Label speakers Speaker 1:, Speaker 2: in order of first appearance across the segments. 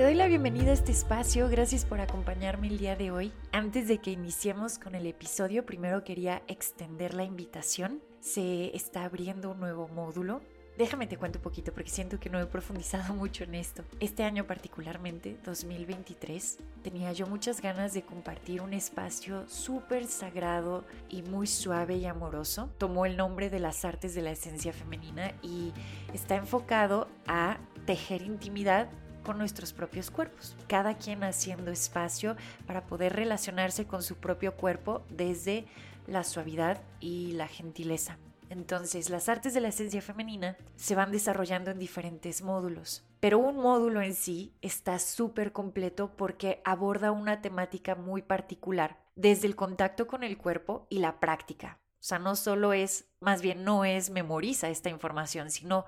Speaker 1: Te doy la bienvenida a este espacio, gracias por acompañarme el día de hoy. Antes de que iniciemos con el episodio, primero quería extender la invitación. Se está abriendo un nuevo módulo. Déjame te cuento un poquito porque siento que no he profundizado mucho en esto. Este año particularmente, 2023, tenía yo muchas ganas de compartir un espacio súper sagrado y muy suave y amoroso. Tomó el nombre de las artes de la esencia femenina y está enfocado a tejer intimidad con nuestros propios cuerpos, cada quien haciendo espacio para poder relacionarse con su propio cuerpo desde la suavidad y la gentileza. Entonces, las artes de la esencia femenina se van desarrollando en diferentes módulos, pero un módulo en sí está súper completo porque aborda una temática muy particular, desde el contacto con el cuerpo y la práctica. O sea, no solo es, más bien no es memoriza esta información, sino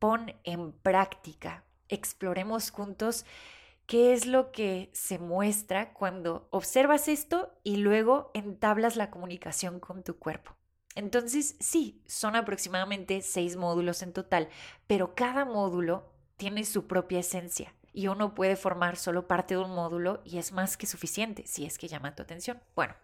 Speaker 1: pon en práctica exploremos juntos qué es lo que se muestra cuando observas esto y luego entablas la comunicación con tu cuerpo. Entonces, sí, son aproximadamente seis módulos en total, pero cada módulo tiene su propia esencia y uno puede formar solo parte de un módulo y es más que suficiente si es que llama tu atención. Bueno,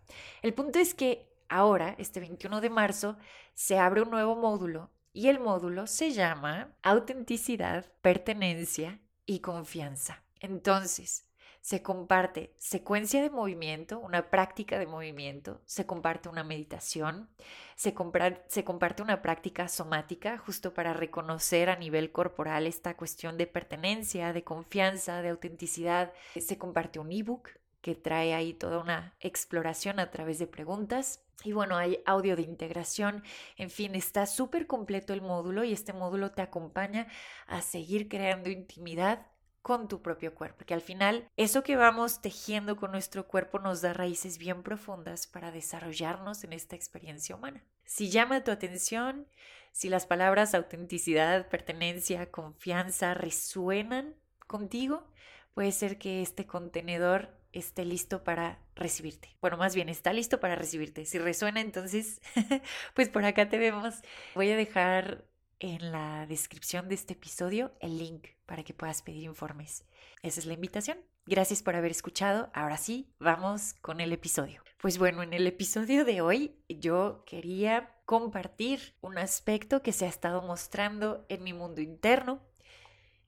Speaker 1: el punto es que ahora, este 21 de marzo, se abre un nuevo módulo y el módulo se llama autenticidad, pertenencia y confianza. Entonces, se comparte secuencia de movimiento, una práctica de movimiento, se comparte una meditación, se, comparte una práctica somática justo para reconocer a nivel corporal esta cuestión de pertenencia, de confianza, de autenticidad, se comparte un ebook que trae ahí toda una exploración a través de preguntas. Y bueno, hay audio de integración, en fin, está súper completo el módulo y este módulo te acompaña a seguir creando intimidad con tu propio cuerpo, que al final eso que vamos tejiendo con nuestro cuerpo nos da raíces bien profundas para desarrollarnos en esta experiencia humana. Si llama tu atención, si las palabras autenticidad, pertenencia, confianza resuenan contigo, puede ser que este contenedor esté listo para recibirte. Bueno, más bien está listo para recibirte. Si resuena, entonces, pues por acá te vemos. Voy a dejar en la descripción de este episodio el link para que puedas pedir informes. Esa es la invitación. Gracias por haber escuchado. Ahora sí, vamos con el episodio. Pues bueno, en el episodio de hoy yo quería compartir un aspecto que se ha estado mostrando en mi mundo interno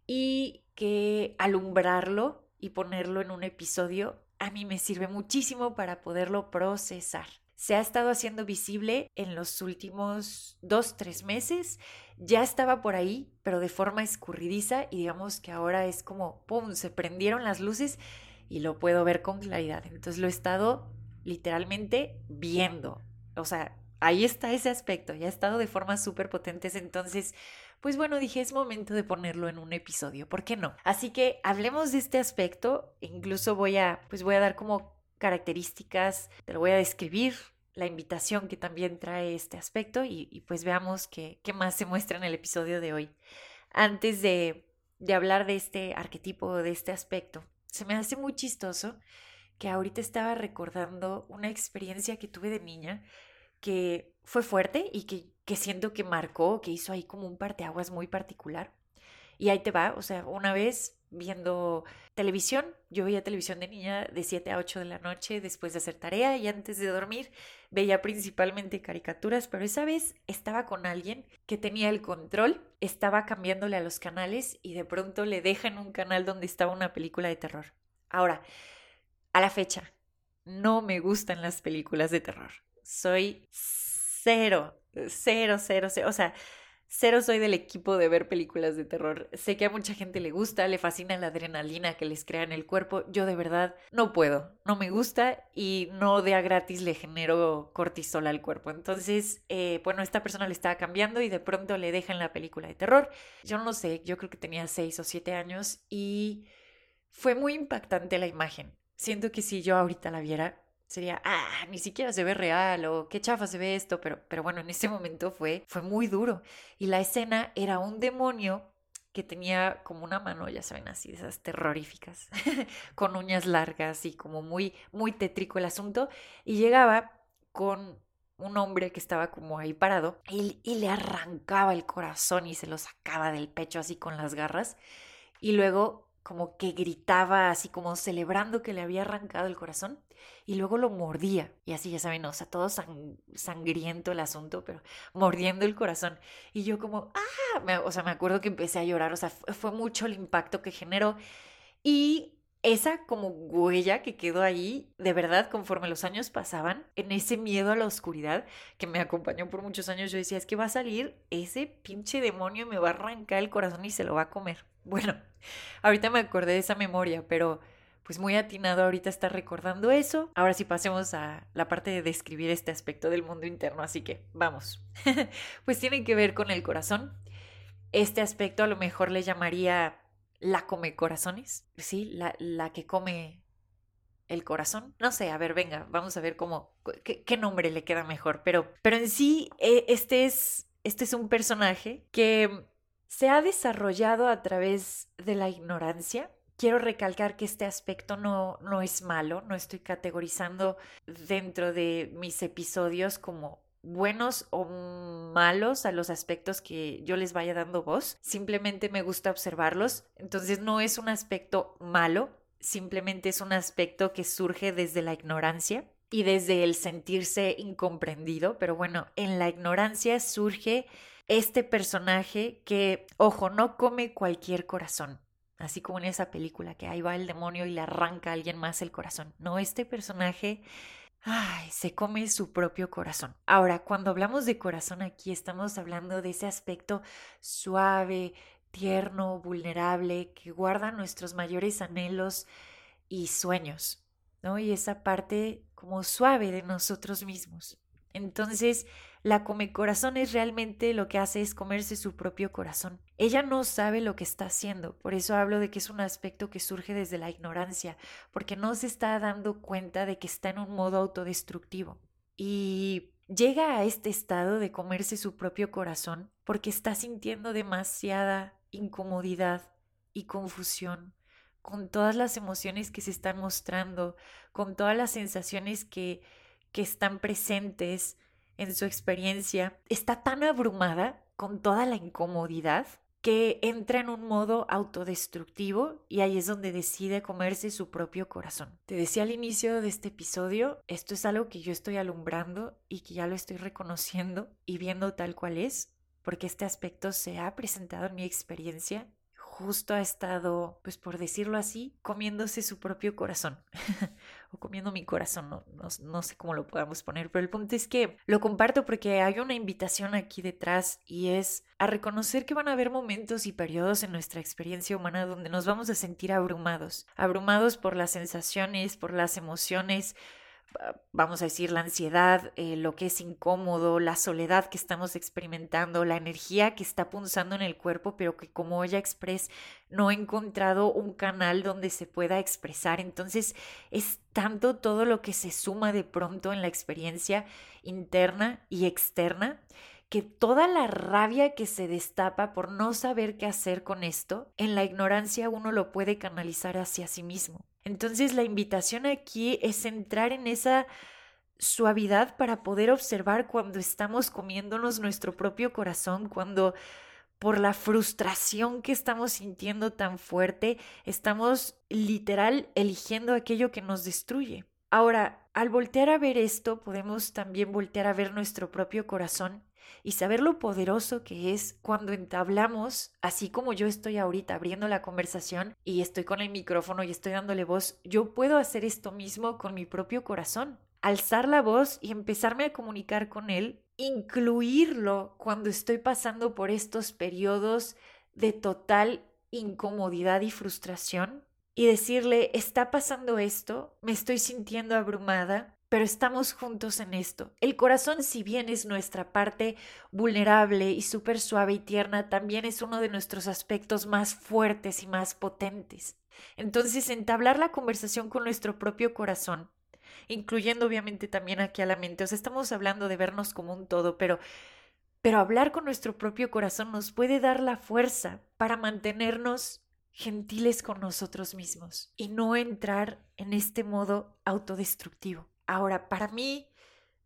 Speaker 1: y que alumbrarlo y ponerlo en un episodio a mí me sirve muchísimo para poderlo procesar. Se ha estado haciendo visible en los últimos dos, tres meses. Ya estaba por ahí, pero de forma escurridiza y digamos que ahora es como, ¡pum!, se prendieron las luces y lo puedo ver con claridad. Entonces lo he estado literalmente viendo. O sea, ahí está ese aspecto, ya ha estado de formas súper potentes. Entonces, pues bueno, dije, es momento de ponerlo en un episodio, ¿por qué no? Así que hablemos de este aspecto, incluso voy a, pues voy a dar como características, te lo voy a describir, la invitación que también trae este aspecto y, pues veamos qué, qué más se muestra en el episodio de hoy. Antes de, de hablar de este arquetipo, de este aspecto, se me hace muy chistoso que ahorita estaba recordando una experiencia que tuve de niña que fue fuerte y que, que siento que marcó, que hizo ahí como un parteaguas muy particular. Y ahí te va, o sea, una vez viendo televisión, yo veía televisión de niña de 7 a 8 de la noche después de hacer tarea y antes de dormir veía principalmente caricaturas, pero esa vez estaba con alguien que tenía el control, estaba cambiándole a los canales y de pronto le dejan un canal donde estaba una película de terror. Ahora, a la fecha, no me gustan las películas de terror soy cero, cero, cero, cero. O sea, Cero soy del equipo de ver películas de terror. Sé que a mucha gente le gusta, le fascina la adrenalina que les crea en el cuerpo. Yo de verdad no puedo, no me gusta y no de a gratis le genero cortisol al cuerpo. Entonces, eh, bueno, esta persona le estaba cambiando y de pronto le dejan la película de terror. Yo no sé, yo creo que tenía seis o siete años y fue muy impactante la imagen. Siento que si yo ahorita la viera, sería, ah, ni siquiera se ve real o qué chafa se ve esto, pero, pero bueno, en ese momento fue, fue muy duro. Y la escena era un demonio que tenía como una mano, ya saben, así, esas terroríficas, con uñas largas y como muy, muy tétrico el asunto, y llegaba con un hombre que estaba como ahí parado y, y le arrancaba el corazón y se lo sacaba del pecho así con las garras, y luego como que gritaba así como celebrando que le había arrancado el corazón y luego lo mordía. Y así, ya saben, o sea, todo sangriento el asunto, pero mordiendo el corazón. Y yo como, ah, o sea, me acuerdo que empecé a llorar, o sea, fue mucho el impacto que generó. Y esa como huella que quedó ahí, de verdad, conforme los años pasaban, en ese miedo a la oscuridad que me acompañó por muchos años, yo decía, es que va a salir ese pinche demonio y me va a arrancar el corazón y se lo va a comer. Bueno, ahorita me acordé de esa memoria, pero pues muy atinado ahorita está recordando eso. Ahora sí pasemos a la parte de describir este aspecto del mundo interno, así que vamos. pues tiene que ver con el corazón. Este aspecto a lo mejor le llamaría la come corazones, sí, la, la que come el corazón. No sé, a ver, venga, vamos a ver cómo, qué, nombre le queda mejor. Pero, pero en sí, eh, este es, este es un personaje que se ha desarrollado a través de la ignorancia quiero recalcar que este aspecto no, no es malo, no estoy categorizando dentro de mis episodios como buenos o malos a los aspectos que yo les vaya dando voz, simplemente me gusta observarlos, entonces no es un aspecto malo, simplemente es un aspecto que surge desde la ignorancia y desde el sentirse incomprendido, pero bueno, en la ignorancia surge este personaje que, ojo, no come cualquier corazón. Así como en esa película que ahí va el demonio y le arranca a alguien más el corazón. No, este personaje Ay, se come su propio corazón. Ahora, cuando hablamos de corazón aquí estamos hablando de ese aspecto suave, tierno, vulnerable, que guarda nuestros mayores anhelos y sueños, ¿no? Y esa parte como suave de nosotros mismos. Entonces, la come corazón es realmente lo que hace es comerse su propio corazón. Ella no sabe lo que está haciendo, por eso hablo de que es un aspecto que surge desde la ignorancia, porque no se está dando cuenta de que está en un modo autodestructivo. Y llega a este estado de comerse su propio corazón porque está sintiendo demasiada incomodidad y confusión con todas las emociones que se están mostrando, con todas las sensaciones que, que están presentes, en su experiencia, está tan abrumada con toda la incomodidad que entra en un modo autodestructivo y ahí es donde decide comerse su propio corazón. Te decía al inicio de este episodio, esto es algo que yo estoy alumbrando y que ya lo estoy reconociendo y viendo tal cual es, porque este aspecto se ha presentado en mi experiencia justo ha estado, pues por decirlo así, comiéndose su propio corazón. o comiendo mi corazón, no, no, sé cómo lo podamos poner, pero el punto es que lo comparto porque hay una invitación aquí detrás y es a reconocer que van a haber momentos y periodos en nuestra experiencia humana donde nos vamos a sentir abrumados, abrumados por las sensaciones, por las emociones, vamos a decir, la ansiedad, eh, lo que es incómodo, la soledad que estamos experimentando, la energía que está punzando en el cuerpo, pero que como ella Express no he encontrado un canal donde se pueda expresar. Entonces es tanto todo lo que se suma de pronto en la experiencia interna y externa que toda la rabia que se destapa por no saber qué hacer con esto, en la ignorancia uno lo puede canalizar hacia sí mismo. Entonces la invitación aquí es entrar en esa suavidad para poder observar cuando estamos comiéndonos nuestro propio corazón, cuando por la frustración que estamos sintiendo tan fuerte, estamos literal eligiendo aquello que nos destruye. Ahora, al voltear a ver esto, podemos también voltear a ver nuestro propio corazón y saber lo poderoso que es cuando entablamos, así como yo estoy ahorita abriendo la conversación y estoy con el micrófono y estoy dándole voz, yo puedo hacer esto mismo con mi propio corazón. Alzar la voz y empezarme a comunicar con él incluirlo cuando estoy pasando por estos periodos de total incomodidad y frustración y decirle, está pasando esto, me estoy sintiendo abrumada, pero estamos juntos en esto. El corazón, si bien es nuestra parte vulnerable y súper suave y tierna, también es uno de nuestros aspectos más fuertes y más potentes. Entonces, entablar la conversación con nuestro propio corazón, incluyendo obviamente también aquí a la mente, o sea, estamos hablando de vernos como un todo, pero pero hablar con nuestro propio corazón nos puede dar la fuerza para mantenernos gentiles con nosotros mismos y no entrar en este modo autodestructivo. Ahora, para mí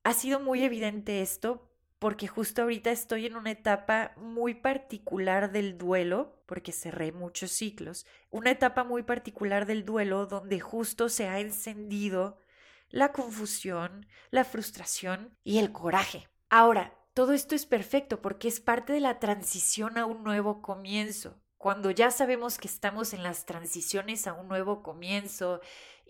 Speaker 1: ha sido muy evidente esto porque justo ahorita estoy en una etapa muy particular del duelo, porque cerré muchos ciclos, una etapa muy particular del duelo donde justo se ha encendido la confusión, la frustración y el coraje. Ahora, todo esto es perfecto porque es parte de la transición a un nuevo comienzo. Cuando ya sabemos que estamos en las transiciones a un nuevo comienzo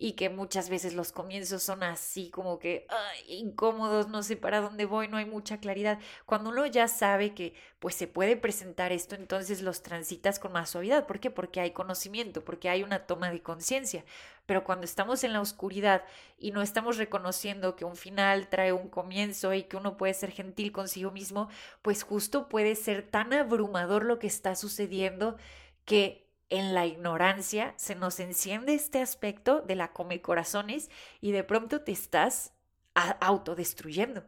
Speaker 1: y que muchas veces los comienzos son así como que incómodos, no sé para dónde voy, no hay mucha claridad. Cuando uno ya sabe que pues se puede presentar esto, entonces los transitas con más suavidad. ¿Por qué? Porque hay conocimiento, porque hay una toma de conciencia. Pero cuando estamos en la oscuridad y no estamos reconociendo que un final trae un comienzo y que uno puede ser gentil consigo mismo, pues justo puede ser tan abrumador lo que está sucediendo que en la ignorancia se nos enciende este aspecto de la come corazones y de pronto te estás autodestruyendo.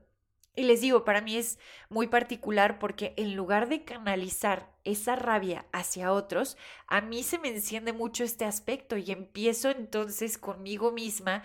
Speaker 1: Y les digo, para mí es muy particular porque en lugar de canalizar esa rabia hacia otros, a mí se me enciende mucho este aspecto y empiezo entonces conmigo misma,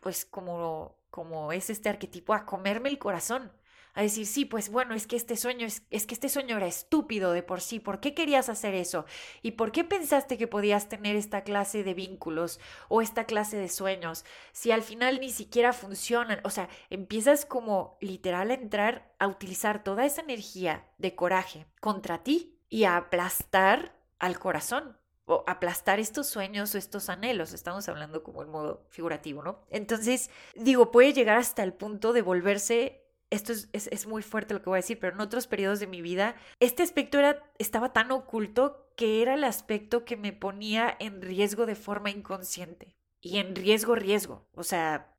Speaker 1: pues como, como es este arquetipo, a comerme el corazón a decir, sí, pues bueno, es que este sueño es, que este sueño era estúpido de por sí, ¿por qué querías hacer eso? ¿Y por qué pensaste que podías tener esta clase de vínculos o esta clase de sueños si al final ni siquiera funcionan? O sea, empiezas como literal a entrar a utilizar toda esa energía de coraje contra ti y a aplastar al corazón o aplastar estos sueños o estos anhelos. Estamos hablando como en modo figurativo, ¿no? Entonces, digo, puede llegar hasta el punto de volverse esto es, muy fuerte lo que voy a decir, pero en otros periodos de mi vida, este aspecto era, estaba tan oculto que era el aspecto que me ponía en riesgo de forma inconsciente. Y en riesgo, riesgo. O sea,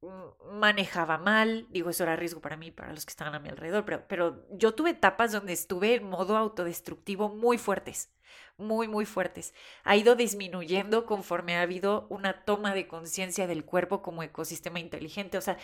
Speaker 1: manejaba mal, digo, eso era riesgo para mí, para los que estaban a mi alrededor, pero, pero yo tuve etapas donde estuve en modo autodestructivo muy fuertes, muy, muy fuertes. Ha ido disminuyendo conforme ha habido una toma de conciencia del cuerpo como ecosistema inteligente. O sea,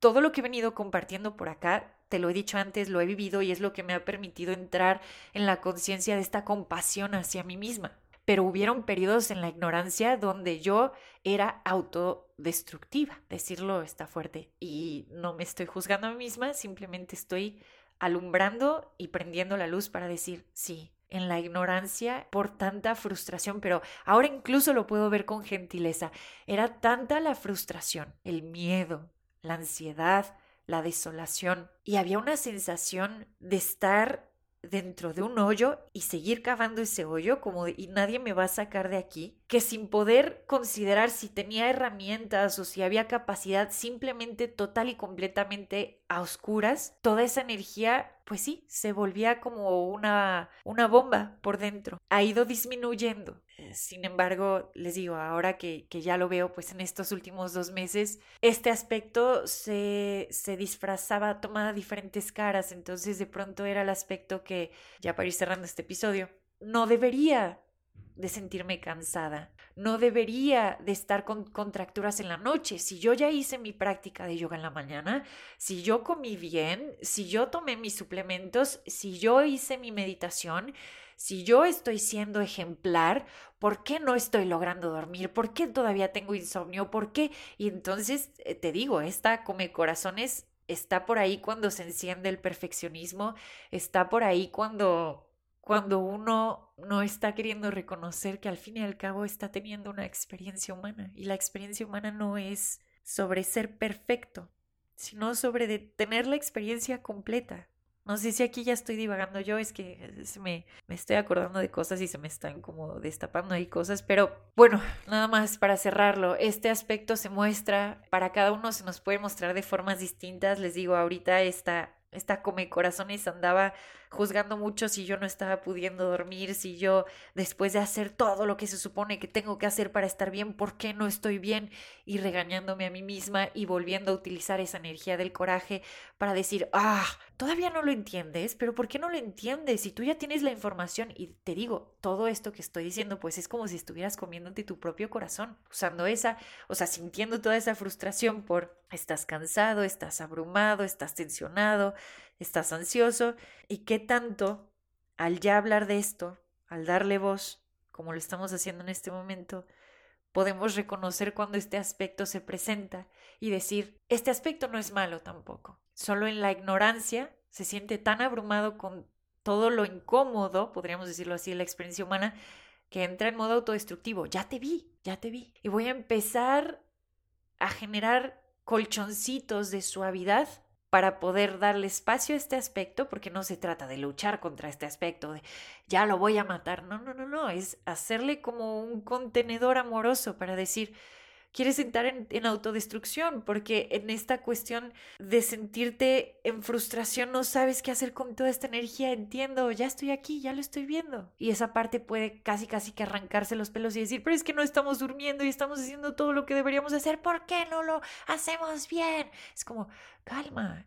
Speaker 1: todo lo que he venido compartiendo por acá, te lo he dicho antes, lo he vivido y es lo que me ha permitido entrar en la conciencia de esta compasión hacia mí misma. Pero hubieron periodos en la ignorancia donde yo era autodestructiva, decirlo está fuerte, y no me estoy juzgando a mí misma, simplemente estoy alumbrando y prendiendo la luz para decir, sí, en la ignorancia por tanta frustración, pero ahora incluso lo puedo ver con gentileza. Era tanta la frustración, el miedo, la ansiedad, la desolación. Y había una sensación de estar dentro de un hoyo y seguir cavando ese hoyo como y nadie me va a sacar de aquí, que sin poder considerar si tenía herramientas o si había capacidad simplemente total y completamente a oscuras, toda esa energía pues sí, se volvía como una, una bomba por dentro. Ha ido disminuyendo. Eh, sin embargo, les digo, ahora que, que, ya lo veo, pues en estos últimos dos meses, este aspecto se, se disfrazaba, tomaba diferentes caras. Entonces, de pronto era el aspecto que, ya para ir cerrando este episodio, no debería de sentirme cansada. No debería de estar con contracturas en la noche. Si yo ya hice mi práctica de yoga en la mañana, si yo comí bien, si yo tomé mis suplementos, si yo hice mi meditación, si yo estoy siendo ejemplar, ¿por qué no estoy logrando dormir? ¿Por qué todavía tengo insomnio? ¿Por qué? Y entonces eh, te digo, esta come corazones está por ahí cuando se enciende el perfeccionismo, está por ahí cuando cuando uno no está queriendo reconocer que al fin y al cabo está teniendo una experiencia humana y la experiencia humana no es sobre ser perfecto, sino sobre tener la experiencia completa. No sé si aquí ya estoy divagando yo, es que me, me estoy acordando de cosas y se me están como destapando ahí cosas, pero bueno, nada más para cerrarlo, este aspecto se muestra, para cada uno se nos puede mostrar de formas distintas, les digo, ahorita esta esta come corazones andaba juzgando mucho si yo no estaba pudiendo dormir, si yo después de hacer todo lo que se supone que tengo que hacer para estar bien, ¿por qué no estoy bien? Y regañándome a mí misma y volviendo a utilizar esa energía del coraje para decir, ah, todavía no lo entiendes, pero ¿por qué no lo entiendes? Si tú ya tienes la información y te digo, todo esto que estoy diciendo, pues es como si estuvieras comiéndote tu propio corazón, usando esa, o sea, sintiendo toda esa frustración por estás cansado, estás abrumado, estás tensionado, estás ansioso y qué tanto al ya hablar de esto, al darle voz, como lo estamos haciendo en este momento, podemos reconocer cuando este aspecto se presenta y decir, este aspecto no es malo tampoco. Solo en la ignorancia se siente tan abrumado con todo lo incómodo, podríamos decirlo así, la experiencia humana, que entra en modo autodestructivo. Ya te vi, ya te vi. Y voy a empezar a generar colchoncitos de suavidad para poder darle espacio a este aspecto, porque no se trata de luchar contra este aspecto, de ya lo voy a matar, no, no, no, no, es hacerle como un contenedor amoroso para decir, quieres entrar en, autodestrucción, porque en esta cuestión de sentirte en frustración no sabes qué hacer con toda esta energía, entiendo, ya estoy aquí, ya lo estoy viendo. Y esa parte puede casi, casi que arrancarse los pelos y decir, pero es que no estamos durmiendo y estamos haciendo todo lo que deberíamos hacer, ¿por qué no lo hacemos bien? Es como, calma,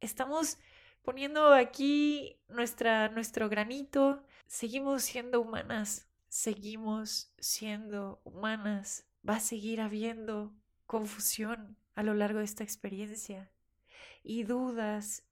Speaker 1: estamos poniendo aquí nuestra, nuestro granito, seguimos siendo humanas, seguimos siendo humanas va a seguir habiendo confusión a lo largo de esta experiencia y dudas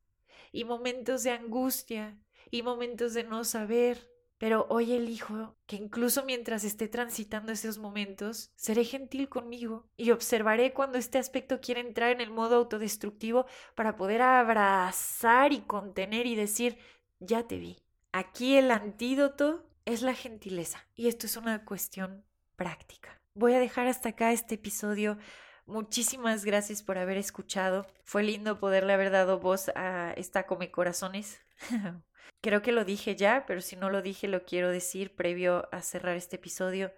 Speaker 1: y momentos de angustia y momentos de no saber. Pero hoy elijo que incluso mientras esté transitando esos momentos, seré gentil conmigo y observaré cuando este aspecto quiere entrar en el modo autodestructivo para poder abrazar y contener y decir, ya te vi. Aquí el antídoto es la gentileza y esto es una cuestión práctica voy a dejar hasta acá este episodio. Muchísimas gracias por haber escuchado. Fue lindo poderle haber dado voz a esta Come Corazones. Creo que lo dije ya, pero si no lo dije, lo quiero decir previo a cerrar este episodio.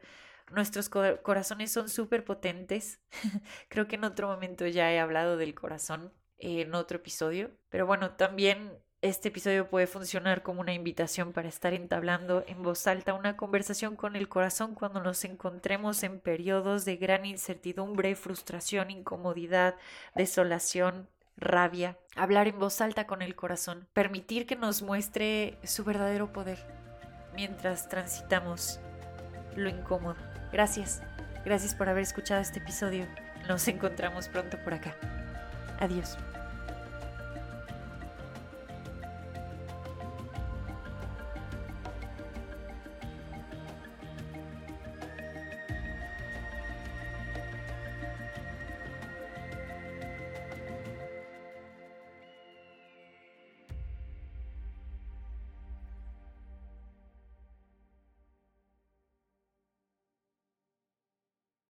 Speaker 1: Nuestros corazones son súper potentes. Creo que en otro momento ya he hablado del corazón en otro episodio. Pero bueno, también este episodio puede funcionar como una invitación para estar entablando en voz alta una conversación con el corazón cuando nos encontremos en periodos de gran incertidumbre, frustración, incomodidad, desolación, rabia. Hablar en voz alta con el corazón, permitir que nos muestre su verdadero poder mientras transitamos lo incómodo. Gracias, gracias por haber escuchado este episodio. Nos encontramos pronto por acá. Adiós.